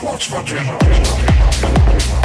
What's for dinner.